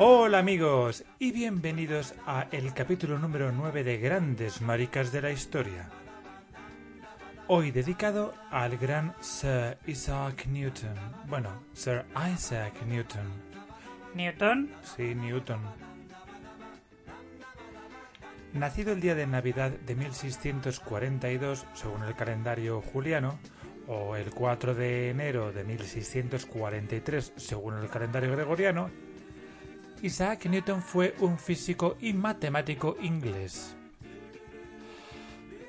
Hola amigos y bienvenidos a el capítulo número 9 de Grandes Maricas de la Historia. Hoy dedicado al gran Sir Isaac Newton. Bueno, Sir Isaac Newton. ¿Newton? Sí, Newton. Nacido el día de Navidad de 1642, según el calendario juliano, o el 4 de enero de 1643, según el calendario gregoriano, Isaac Newton fue un físico y matemático inglés.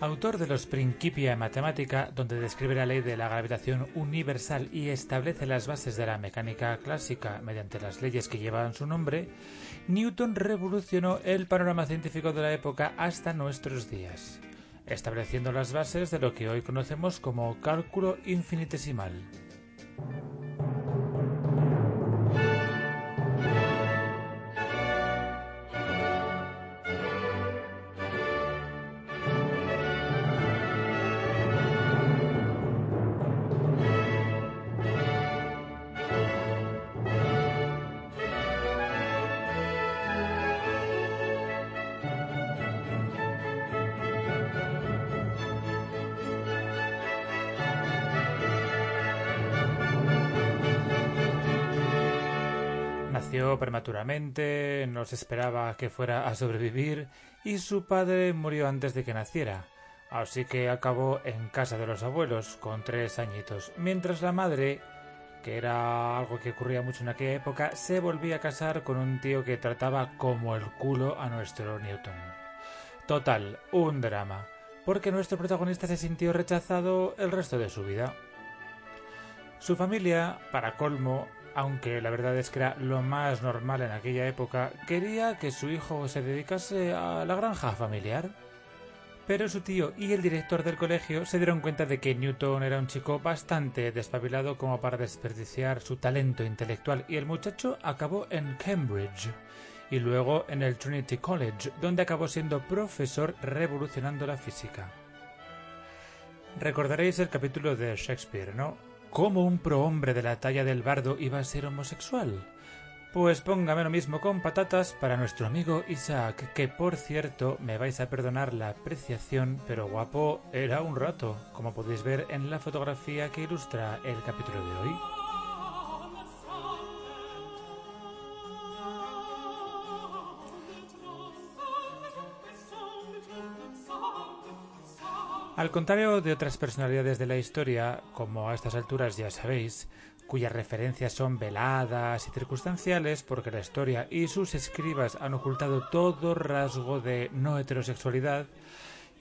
Autor de los Principia Mathematica, donde describe la ley de la gravitación universal y establece las bases de la mecánica clásica mediante las leyes que llevan su nombre, Newton revolucionó el panorama científico de la época hasta nuestros días, estableciendo las bases de lo que hoy conocemos como cálculo infinitesimal. Prematuramente, no se esperaba que fuera a sobrevivir y su padre murió antes de que naciera, así que acabó en casa de los abuelos con tres añitos, mientras la madre, que era algo que ocurría mucho en aquella época, se volvía a casar con un tío que trataba como el culo a nuestro Newton. Total, un drama, porque nuestro protagonista se sintió rechazado el resto de su vida. Su familia, para colmo, aunque la verdad es que era lo más normal en aquella época, quería que su hijo se dedicase a la granja familiar. Pero su tío y el director del colegio se dieron cuenta de que Newton era un chico bastante despabilado como para desperdiciar su talento intelectual y el muchacho acabó en Cambridge y luego en el Trinity College, donde acabó siendo profesor revolucionando la física. Recordaréis el capítulo de Shakespeare, ¿no? ¿Cómo un prohombre de la talla del bardo iba a ser homosexual? Pues póngame lo mismo con patatas para nuestro amigo Isaac, que por cierto me vais a perdonar la apreciación, pero guapo era un rato, como podéis ver en la fotografía que ilustra el capítulo de hoy. Al contrario de otras personalidades de la historia, como a estas alturas ya sabéis, cuyas referencias son veladas y circunstanciales porque la historia y sus escribas han ocultado todo rasgo de no heterosexualidad,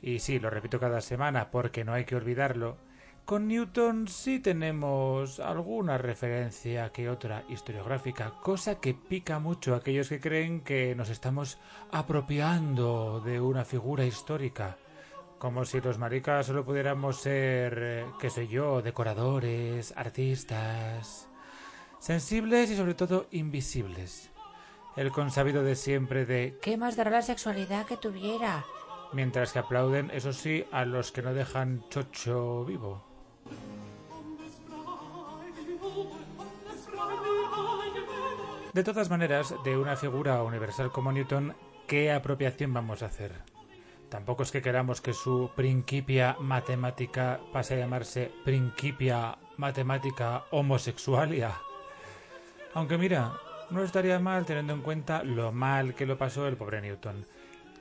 y sí, lo repito cada semana porque no hay que olvidarlo, con Newton sí tenemos alguna referencia que otra historiográfica, cosa que pica mucho a aquellos que creen que nos estamos apropiando de una figura histórica. Como si los maricas solo pudiéramos ser, eh, qué sé yo, decoradores, artistas, sensibles y sobre todo invisibles. El consabido de siempre de ¿Qué más dará la sexualidad que tuviera? mientras que aplauden, eso sí, a los que no dejan chocho vivo. De todas maneras, de una figura universal como Newton, ¿qué apropiación vamos a hacer? Tampoco es que queramos que su Principia Matemática pase a llamarse Principia Matemática Homosexualia. Aunque mira, no estaría mal teniendo en cuenta lo mal que lo pasó el pobre Newton,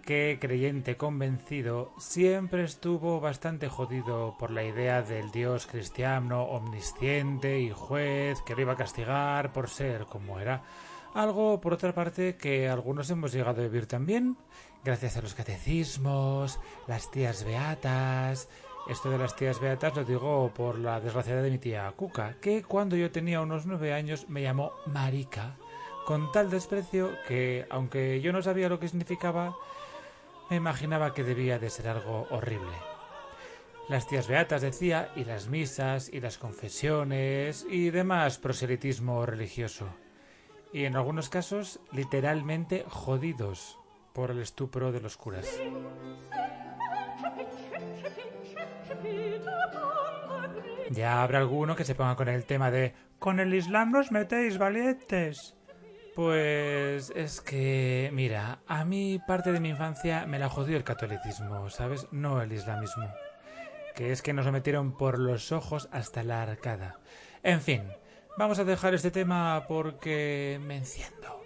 que creyente convencido siempre estuvo bastante jodido por la idea del dios cristiano omnisciente y juez que lo iba a castigar por ser como era. Algo, por otra parte, que algunos hemos llegado a vivir también, gracias a los catecismos, las tías beatas. Esto de las tías beatas lo digo por la desgraciada de mi tía Cuca, que cuando yo tenía unos nueve años me llamó Marica con tal desprecio que, aunque yo no sabía lo que significaba, me imaginaba que debía de ser algo horrible. Las tías beatas decía, y las misas, y las confesiones, y demás proselitismo religioso. Y en algunos casos, literalmente jodidos por el estupro de los curas. Ya habrá alguno que se ponga con el tema de con el Islam nos metéis valientes. Pues es que, mira, a mí parte de mi infancia me la jodió el catolicismo, ¿sabes? No el islamismo. Que es que nos lo metieron por los ojos hasta la arcada. En fin, vamos a dejar este tema porque me enciendo.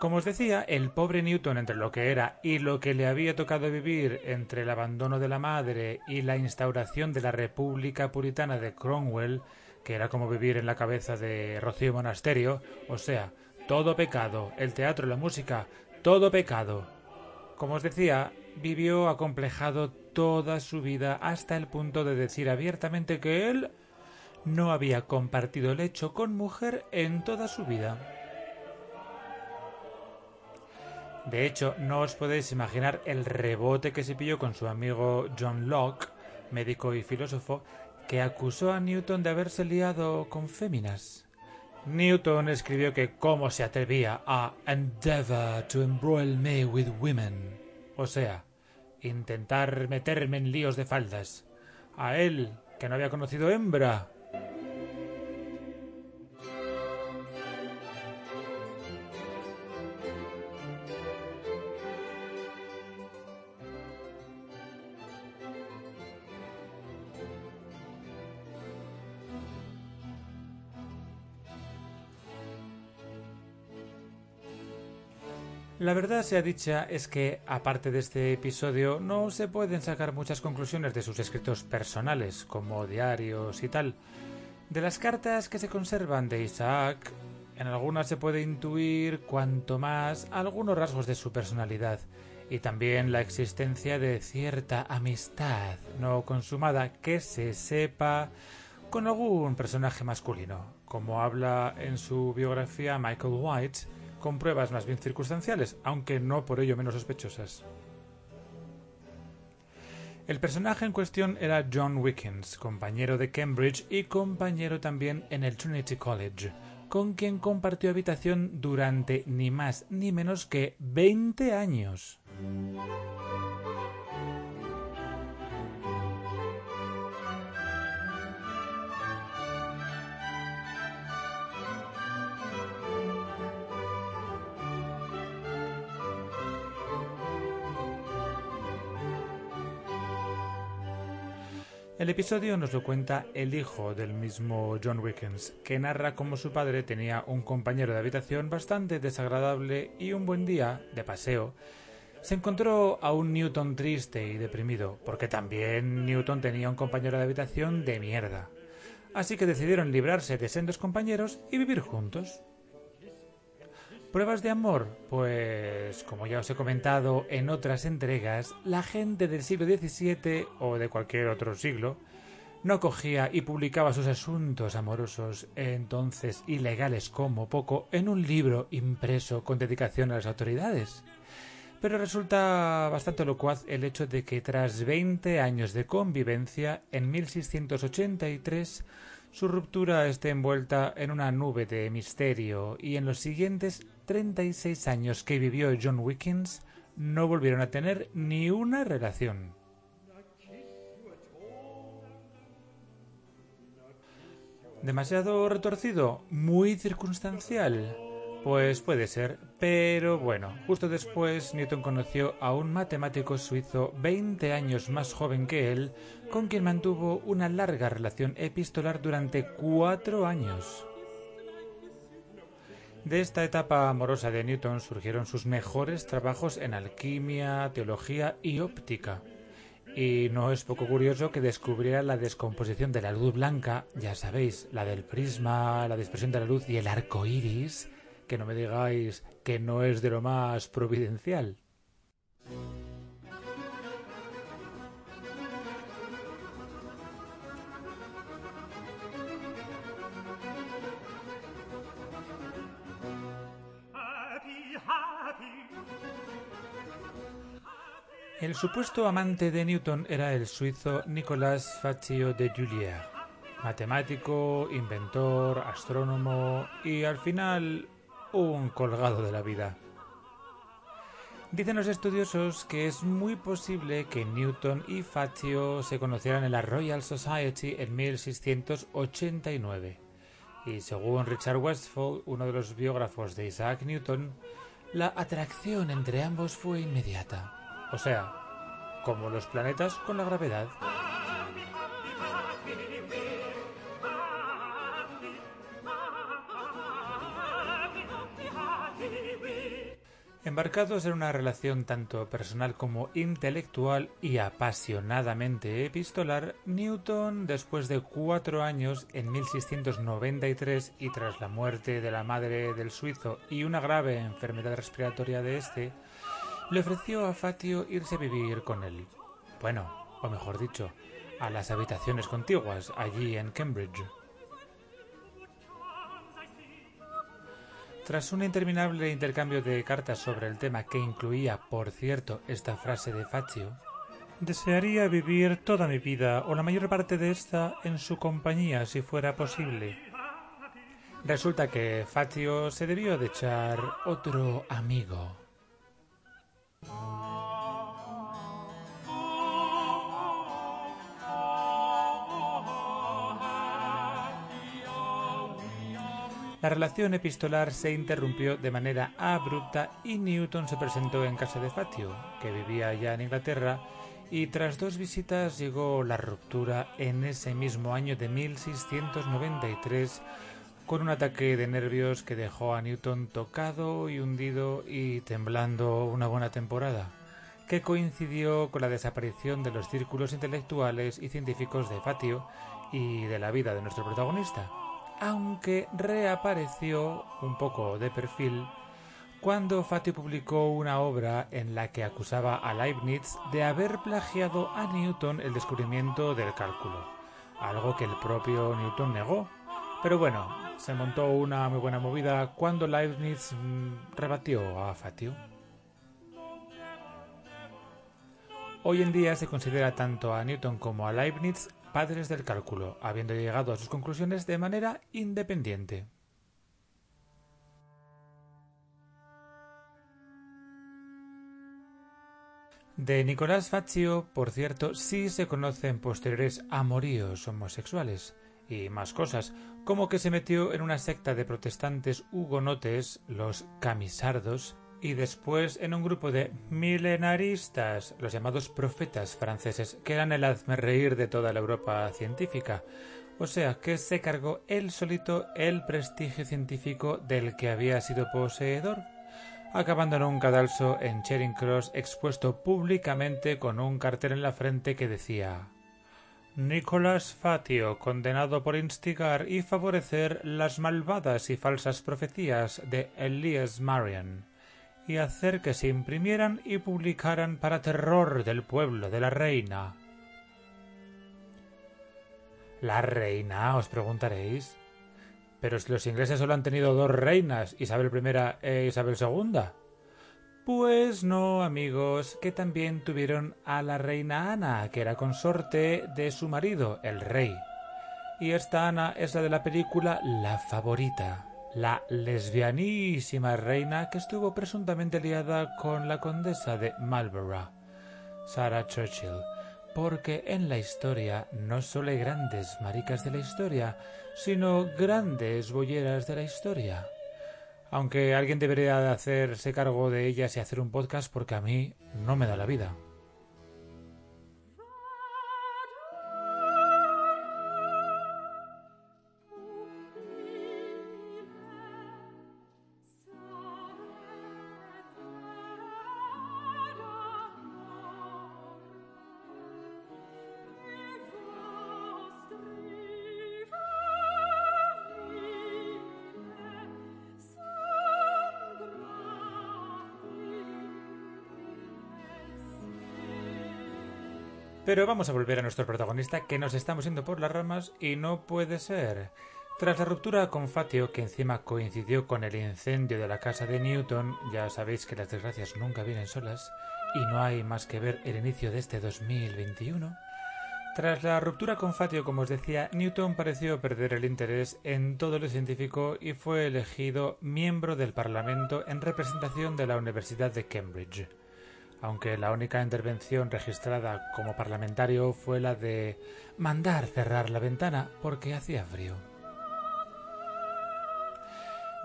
Como os decía, el pobre Newton entre lo que era y lo que le había tocado vivir entre el abandono de la madre y la instauración de la República Puritana de Cromwell, que era como vivir en la cabeza de Rocío Monasterio, o sea, todo pecado, el teatro, la música, todo pecado. Como os decía, vivió acomplejado toda su vida hasta el punto de decir abiertamente que él no había compartido lecho con mujer en toda su vida. De hecho, no os podéis imaginar el rebote que se pilló con su amigo John Locke, médico y filósofo, que acusó a Newton de haberse liado con féminas. Newton escribió que cómo se atrevía a endeavor to embroil me with women, o sea, intentar meterme en líos de faldas. A él, que no había conocido hembra. La verdad sea dicha es que, aparte de este episodio, no se pueden sacar muchas conclusiones de sus escritos personales, como diarios y tal. De las cartas que se conservan de Isaac, en algunas se puede intuir, cuanto más, algunos rasgos de su personalidad, y también la existencia de cierta amistad no consumada que se sepa con algún personaje masculino, como habla en su biografía Michael White, con pruebas más bien circunstanciales, aunque no por ello menos sospechosas. El personaje en cuestión era John Wickens, compañero de Cambridge y compañero también en el Trinity College, con quien compartió habitación durante ni más ni menos que 20 años. El episodio nos lo cuenta el hijo del mismo John Wickens, que narra cómo su padre tenía un compañero de habitación bastante desagradable y un buen día, de paseo, se encontró a un Newton triste y deprimido, porque también Newton tenía un compañero de habitación de mierda. Así que decidieron librarse de sendos compañeros y vivir juntos. ¿Pruebas de amor? Pues, como ya os he comentado en otras entregas, la gente del siglo XVII o de cualquier otro siglo no cogía y publicaba sus asuntos amorosos, entonces ilegales como poco, en un libro impreso con dedicación a las autoridades. Pero resulta bastante locuaz el hecho de que tras 20 años de convivencia, en 1683, su ruptura esté envuelta en una nube de misterio y en los siguientes 36 años que vivió John Wickens no volvieron a tener ni una relación. ¿Demasiado retorcido? ¿Muy circunstancial? Pues puede ser, pero bueno, justo después Newton conoció a un matemático suizo 20 años más joven que él, con quien mantuvo una larga relación epistolar durante cuatro años. De esta etapa amorosa de Newton surgieron sus mejores trabajos en alquimia, teología y óptica. Y no es poco curioso que descubriera la descomposición de la luz blanca, ya sabéis, la del prisma, la dispersión de la luz y el arco iris, que no me digáis que no es de lo más providencial. El supuesto amante de Newton era el suizo Nicolas Faccio de Julier, matemático, inventor, astrónomo y al final un colgado de la vida. Dicen los estudiosos que es muy posible que Newton y Faccio se conocieran en la Royal Society en 1689. Y según Richard Westphal, uno de los biógrafos de Isaac Newton, la atracción entre ambos fue inmediata. O sea, como los planetas con la gravedad. Embarcados en una relación tanto personal como intelectual y apasionadamente epistolar, Newton, después de cuatro años, en 1693, y tras la muerte de la madre del suizo y una grave enfermedad respiratoria de este, le ofreció a Fatio irse a vivir con él. Bueno, o mejor dicho, a las habitaciones contiguas, allí en Cambridge. Tras un interminable intercambio de cartas sobre el tema que incluía, por cierto, esta frase de Faccio, desearía vivir toda mi vida o la mayor parte de esta en su compañía si fuera posible. Resulta que Faccio se debió de echar otro amigo. La relación epistolar se interrumpió de manera abrupta y Newton se presentó en casa de Fatio, que vivía ya en Inglaterra, y tras dos visitas llegó la ruptura en ese mismo año de 1693 con un ataque de nervios que dejó a Newton tocado y hundido y temblando una buena temporada, que coincidió con la desaparición de los círculos intelectuales y científicos de Fatio y de la vida de nuestro protagonista aunque reapareció un poco de perfil cuando Fatio publicó una obra en la que acusaba a Leibniz de haber plagiado a Newton el descubrimiento del cálculo, algo que el propio Newton negó. Pero bueno, se montó una muy buena movida cuando Leibniz mm, rebatió a Fatio. Hoy en día se considera tanto a Newton como a Leibniz padres del cálculo, habiendo llegado a sus conclusiones de manera independiente. De Nicolás Faccio, por cierto, sí se conocen posteriores amoríos homosexuales y más cosas, como que se metió en una secta de protestantes hugonotes, los camisardos, y después en un grupo de milenaristas, los llamados profetas franceses, que eran el hazmerreír de toda la Europa científica. O sea, que se cargó él solito el prestigio científico del que había sido poseedor, acabando en un cadalso en Charing Cross expuesto públicamente con un cartel en la frente que decía Nicolás Fatio, condenado por instigar y favorecer las malvadas y falsas profecías de Elias Marion y hacer que se imprimieran y publicaran para terror del pueblo de la reina. ¿La reina? os preguntaréis. Pero si los ingleses solo han tenido dos reinas, Isabel I e Isabel II. Pues no, amigos, que también tuvieron a la reina Ana, que era consorte de su marido, el rey. Y esta Ana es la de la película La favorita la lesbianísima reina que estuvo presuntamente liada con la condesa de Marlborough, Sarah Churchill, porque en la historia no solo hay grandes maricas de la historia, sino grandes bolleras de la historia. Aunque alguien debería de hacerse cargo de ellas y hacer un podcast porque a mí no me da la vida. Pero vamos a volver a nuestro protagonista, que nos estamos yendo por las ramas y no puede ser. Tras la ruptura con Fatio, que encima coincidió con el incendio de la casa de Newton, ya sabéis que las desgracias nunca vienen solas, y no hay más que ver el inicio de este 2021, tras la ruptura con Fatio, como os decía, Newton pareció perder el interés en todo lo científico y fue elegido miembro del Parlamento en representación de la Universidad de Cambridge, aunque la única intervención registrada como parlamentario fue la de mandar cerrar la ventana porque hacía frío.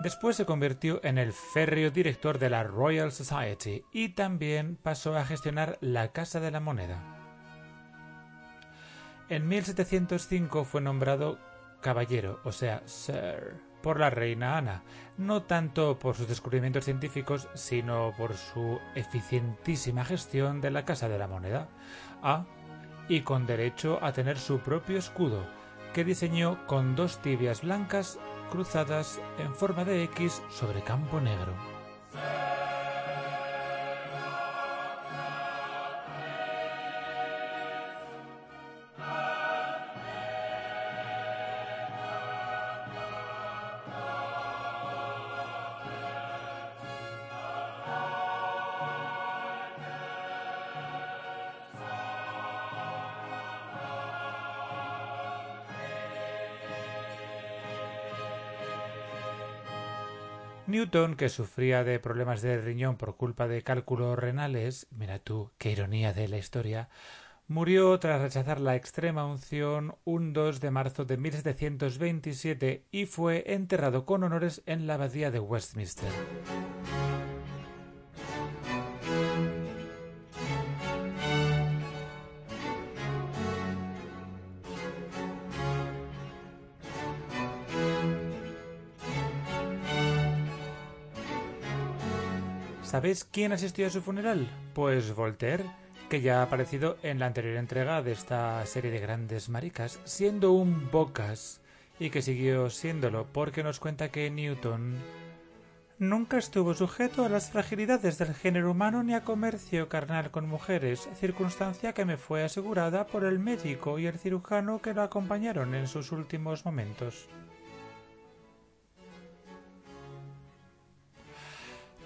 Después se convirtió en el férreo director de la Royal Society y también pasó a gestionar la Casa de la Moneda. En 1705 fue nombrado caballero, o sea, Sir, por la reina Ana, no tanto por sus descubrimientos científicos, sino por su eficientísima gestión de la Casa de la Moneda. Ah, y con derecho a tener su propio escudo, que diseñó con dos tibias blancas cruzadas en forma de X sobre campo negro. Newton, que sufría de problemas de riñón por culpa de cálculos renales, mira tú, qué ironía de la historia, murió tras rechazar la extrema unción un 2 de marzo de 1727 y fue enterrado con honores en la abadía de Westminster. ¿Sabéis quién asistió a su funeral? Pues Voltaire, que ya ha aparecido en la anterior entrega de esta serie de grandes maricas, siendo un bocas, y que siguió siéndolo porque nos cuenta que Newton nunca estuvo sujeto a las fragilidades del género humano ni a comercio carnal con mujeres, circunstancia que me fue asegurada por el médico y el cirujano que lo acompañaron en sus últimos momentos.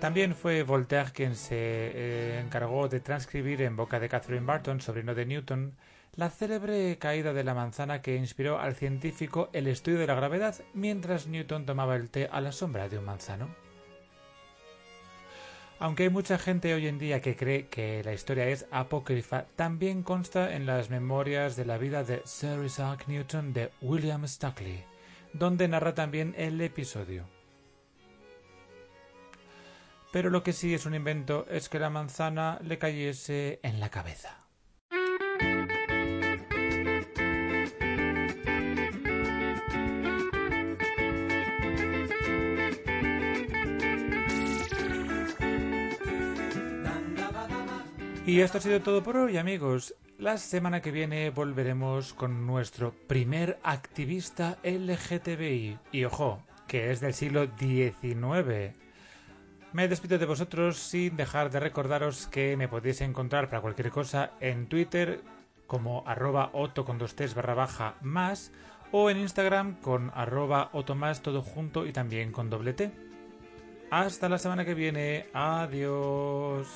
También fue Voltaire quien se eh, encargó de transcribir en boca de Catherine Barton, sobrino de Newton, la célebre caída de la manzana que inspiró al científico el estudio de la gravedad mientras Newton tomaba el té a la sombra de un manzano. Aunque hay mucha gente hoy en día que cree que la historia es apócrifa, también consta en las memorias de la vida de Sir Isaac Newton de William Stockley, donde narra también el episodio. Pero lo que sí es un invento es que la manzana le cayese en la cabeza. Y esto ha sido todo por hoy, amigos. La semana que viene volveremos con nuestro primer activista LGTBI. Y ojo, que es del siglo XIX. Me despido de vosotros sin dejar de recordaros que me podéis encontrar para cualquier cosa en Twitter como arroba oto con dos ts barra baja más o en Instagram con arroba otomás todo junto y también con doble T. Hasta la semana que viene. Adiós.